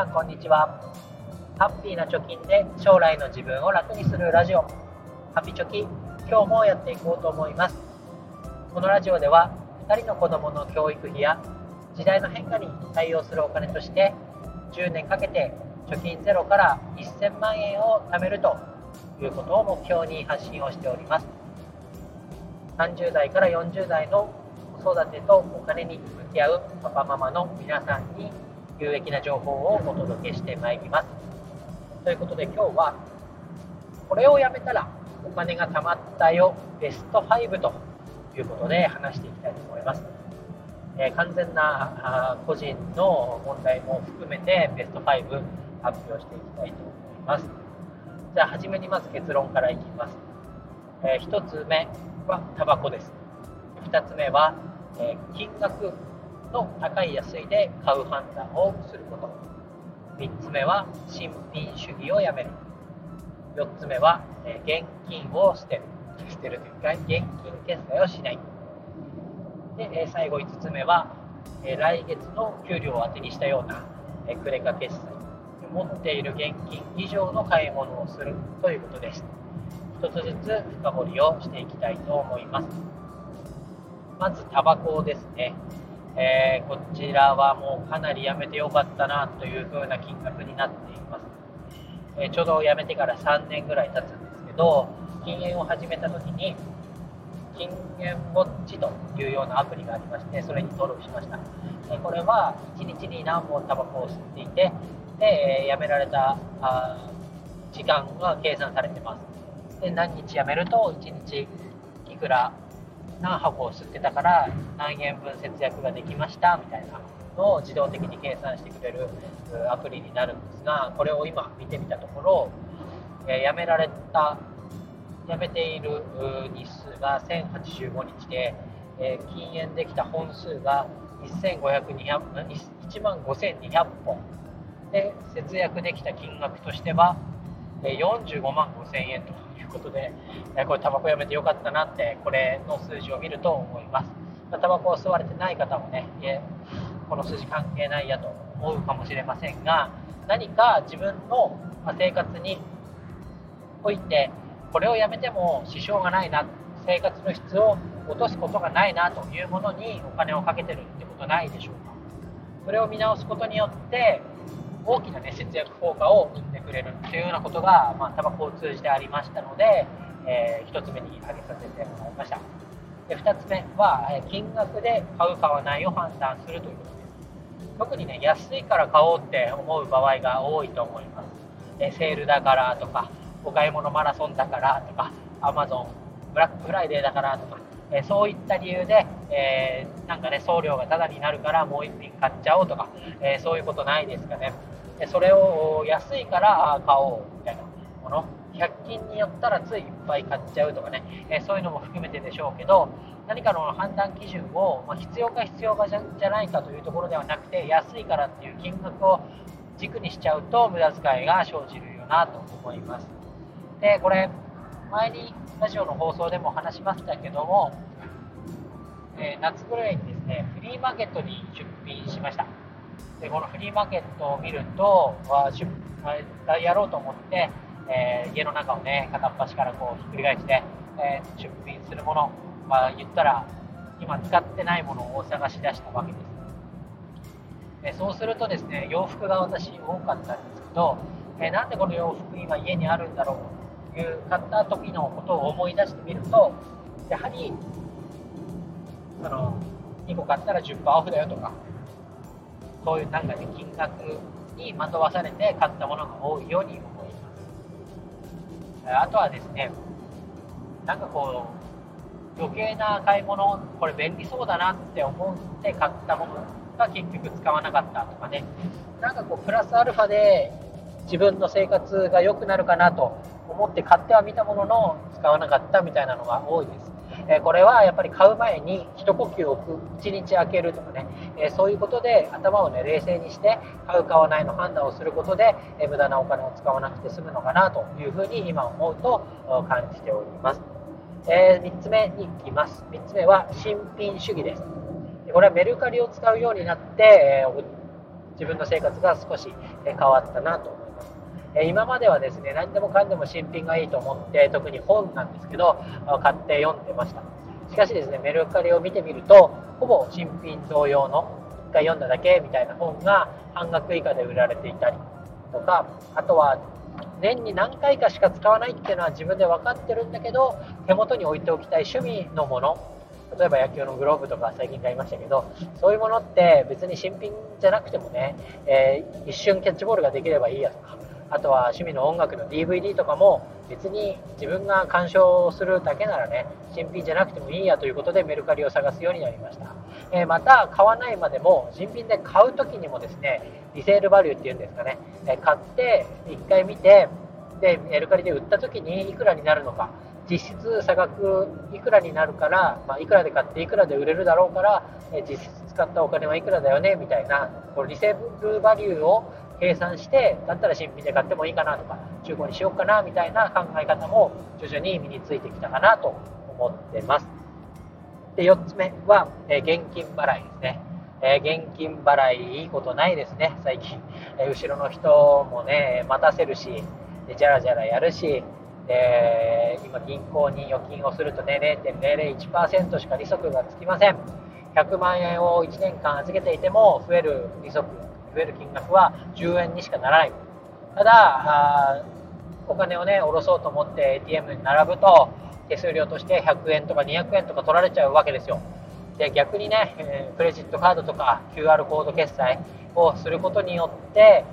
さんこんにちは。ハッピーな貯金で将来の自分を楽にするラジオ。ハピチョキ今日もやっていこうと思います。このラジオでは2人の子供の教育費や時代の変化に対応するお金として10年かけて貯金ゼロから1000万円を貯めるということを目標に発信をしております。30代から40代の子育てとお金に向き合うパパママの皆さんに有益な情報をお届けしてまいります。ということで今日はこれをやめたらお金が貯まったよベスト5ということで話していきたいと思います、えー、完全な個人の問題も含めてベスト5発表していきたいと思います。じゃあ初めにまず結論からいきます、えー、1つ目はタバコです。2つ目は、えー、金額の高い安いで買う判断をすること。3つ目は新品主義をやめる。4つ目は、現金を捨てる。捨てるというか現金決済をしない。で、最後5つ目は、来月の給料を当てにしたような、えクレカ決済。持っている現金以上の買い物をするということです。一つずつ深掘りをしていきたいと思います。まずタバコですね。えー、こちらはもうかなりやめてよかったなという風な金額になっています、えー、ちょうど辞めてから3年ぐらい経つんですけど禁煙を始めた時に禁煙ウォッチというようなアプリがありましてそれに登録しました、えー、これは1日に何本タバコを吸っていてで、え辞められたあ時間が計算されてます。で何日辞めると1日いくら何箱を吸ってたから何円分節約ができましたみたいなのを自動的に計算してくれるアプリになるんですがこれを今見てみたところ、え、やめられたやめている日数が1085日で、え、禁煙できた本数が1万5200本。で節約できた金額としては45万5000円と。ことで、えこれタバコやめてよかったなってこれの数字を見ると思います、まタバコを吸われてない方もねいえこの数字関係ないやと思うかもしれませんが何か自分の生活においてこれをやめても支障がないな生活の質を落とすことがないなというものにお金をかけてるってことないでしょうか。それを見直すことによって大きな、ね、節約効果を生んでくれるというようなことが、まあ、タバコを通じてありましたので、えー、1つ目に挙げさせてもらいました。で2つ目は金額で買う買わないを判断するということです。特にね安いから買おうって思う場合が多いと思います。でセールだからとかお買い物マラソンだからとかアマゾンブラックフライデーだからとかえそういった理由で、えー、なんかね送料がタダになるからもう1品買っちゃおうとか、えー、そういうことないですかね。それを安いから買おうみたいな。もの100均によったらついいっぱい買っちゃうとかね、えそういうのも含めてでしょうけど何かの判断基準を、ま必要か必要かじゃじゃないかというところではなくて安いからっていう金額を軸にしちゃうと無駄遣いが生じるよなと思います。でこれ前にラジオの放送でも話しましたけども、えー、夏ぐらいにですねフリーマーケットに出品しました。でこのフリーマーケットを見るとやろうと思って、えー、家の中をね片っ端からこうひっくり返して、えー、出品するもの、まあ、言ったら今使ってないものを探し出したわけです、え、そうするとですね洋服が私多かったんですけど、えなんでこの洋服今家にあるんだろうという買った時のことを思い出してみるとやはりその2個買ったら10%オフだよとかそういうなんかね金額に惑わされて買ったものが多いように思います。あとはですねなんかこう余計な買い物これ便利そうだなって思って買ったものが結局使わなかったとかね。なんかこうプラスアルファで自分の生活が良くなるかなと思って買ってはみたものの使わなかったみたいなのが多いです。えこれはやっぱり買う前に一呼吸置く1日空けるとかね、えそういうことで頭をね冷静にして買う買わないの判断をすることで、え無駄なお金を使わなくて済むのかなというふうに今思うと感じております、え3つ目に行きます。3つ目は新品主義です。これはメルカリを使うようになって、え自分の生活が少し変わったなと思います。今まではですね何でもかんでも新品がいいと思って特に本なんですけど買って読んでましたしかしですねメルカリを見てみるとほぼ新品同様の1回読んだだけみたいな本が半額以下で売られていたりとかあとは年に何回かしか使わないっていうのは自分で分かってるんだけど手元に置いておきたい趣味のもの例えば野球のグローブとか最近買いましたけどそういうものって別に新品じゃなくてもね、えー、一瞬キャッチボールができればいいやとかあとは趣味の音楽の DVD とかも別に自分が鑑賞するだけならね新品じゃなくてもいいやということでメルカリを探すようになりました、えー、また買わないまでも新品で買う時にもですねリセールバリューっていうんですかね、え、買って1回見てでメルカリで売った時にいくらになるのか実質差額いくらになるから、まあ、いくらで買っていくらで売れるだろうから、え実質使ったお金はいくらだよねみたいなこリセールバリューを計算してだったら新品で買ってもいいかなとか中古にしようかなみたいな考え方も徐々に身についてきたかなと思ってます。で4つ目は、え現金払いですね、え現金払いいいことないですね。最近、え後ろの人もね待たせるしでじゃらじゃらやるしで今銀行に預金をするとね0.001%しか利息がつきません。100万円を1年間預けていても増える利息増える金額は10円にしかならない。ただお金をね下ろそうと思って ATM に並ぶと手数料として100円とか200円とか取られちゃうわけですよ。で逆にね、えクレジットカードとか QR コード決済をすることによって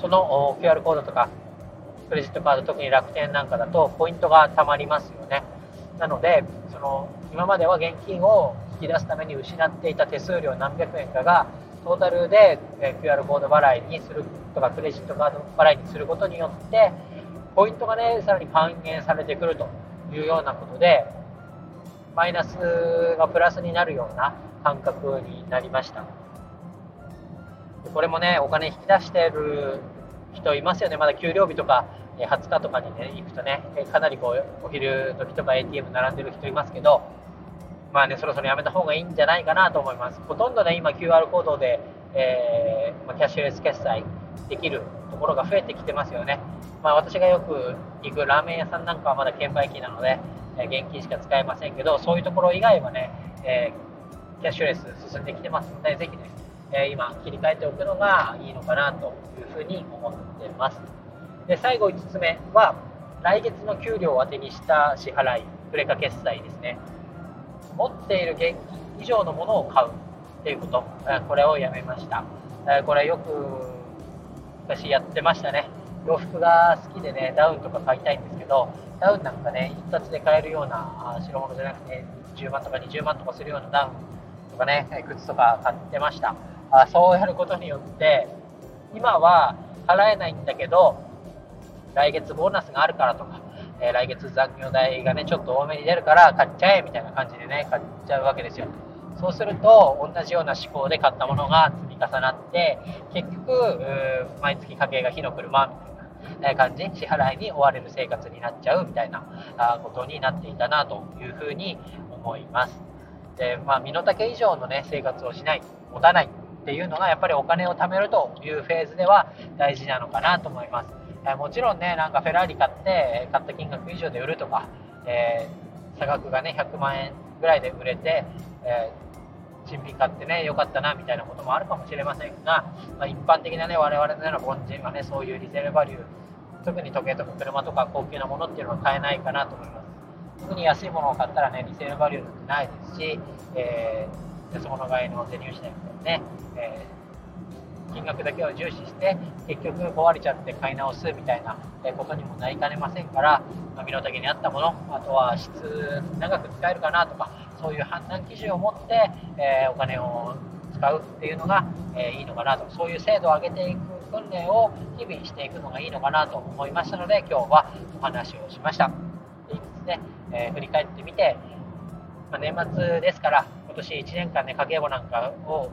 その QR コードとかクレジットカード特に楽天なんかだとポイントが貯まりますよね。なのでその今までは現金を引き出すために失っていた手数料何百円かがトータルで QR コード払いにするとかクレジットカード払いにすることによってポイントがねさらに還元されてくるというようなことでマイナスがプラスになるような感覚になりました。これもねお金引き出してる人いますよね。まだ給料日とか20日とかにね行くとねかなりこうお昼時とか ATM 並んでる人いますけどまあね、そろそろやめた方がいいんじゃないかなと思います。ほとんどね、今 QR コードで、えー、まキャッシュレス決済できるところが増えてきてますよね。まあ、私がよく行くラーメン屋さんなんかはまだ券売機なので、えー、現金しか使えませんけど、そういうところ以外はね、えー、キャッシュレス進んできてますので、ぜひね、え今切り替えておくのがいいのかなというふうに思ってます。で最後5つ目は、来月の給料を当てにした支払い、クレカ決済ですね。持っている現金以上のものを買うっていうこと、これをやめました。これよく昔やってましたね。洋服が好きでね、ダウンとか買いたいんですけど、ダウンなんかね、一括で買えるような白物じゃなくて、10万とか20万とかするようなダウンとかね、靴とか買ってました。そうやることによって、今は払えないんだけど、来月ボーナスがあるからとか、えー、来月残業代がね、ちょっと多めに出るから買っちゃえみたいな感じでね、買っちゃうわけですよ。そうすると、同じような思考で買ったものが積み重なって、結局、毎月家計が火の車みたいな感じに、支払いに追われる生活になっちゃうみたいなことになっていたなというふうに思います。で、まあ、身の丈以上のね、生活をしない、持たないっていうのが、やっぱりお金を貯めるというフェーズでは大事なのかなと思います。えもちろんね、なんかフェラーリ買って、買った金額以上で売るとか、えー、差額がね、100万円ぐらいで売れて、えー、新品買ってね、良かったな、みたいなこともあるかもしれませんが、まあ、一般的なね、我々のような凡人はね、そういうリセールバリュー、特に時計とか車とか高級なものっていうのは買えないかなと思います。特に安いものを買ったらね、リセールバリューなんてないですし、えー、安物買いの手入しないみたいなね、えー金額だけを重視して結局壊れちゃって買い直すみたいなことにもなりかねませんから身の丈に合ったものあとは質長く使えるかなとかそういう判断基準を持って、えー、お金を使うっていうのが、えー、いいのかなとそういう精度を上げていく訓練を日々していくのがいいのかなと思いましたので今日はお話をしました。でですね、えー、振り返ってみて、まあ、年末ですから今年1年間ね家計簿なんかを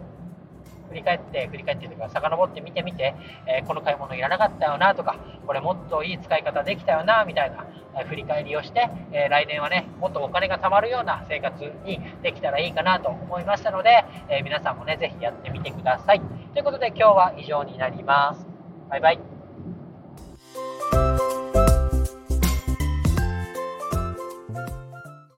振り返って振り返ってというか遡って見てみて、えー、この買い物いらなかったよなとかこれもっといい使い方できたよなみたいな、えー、振り返りをして、え来年はねもっとお金が貯まるような生活にできたらいいかなと思いましたので、え皆さんもねぜひやってみてください。ということで今日は以上になります。バイバイ。